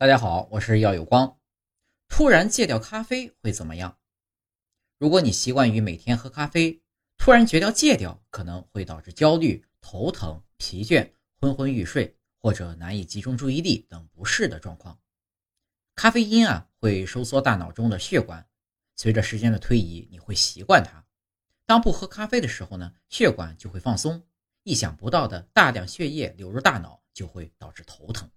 大家好，我是耀有光。突然戒掉咖啡会怎么样？如果你习惯于每天喝咖啡，突然绝掉戒掉可能会导致焦虑、头疼、疲倦、昏昏欲睡，或者难以集中注意力等不适的状况。咖啡因啊会收缩大脑中的血管，随着时间的推移，你会习惯它。当不喝咖啡的时候呢，血管就会放松，意想不到的大量血液流入大脑，就会导致头疼。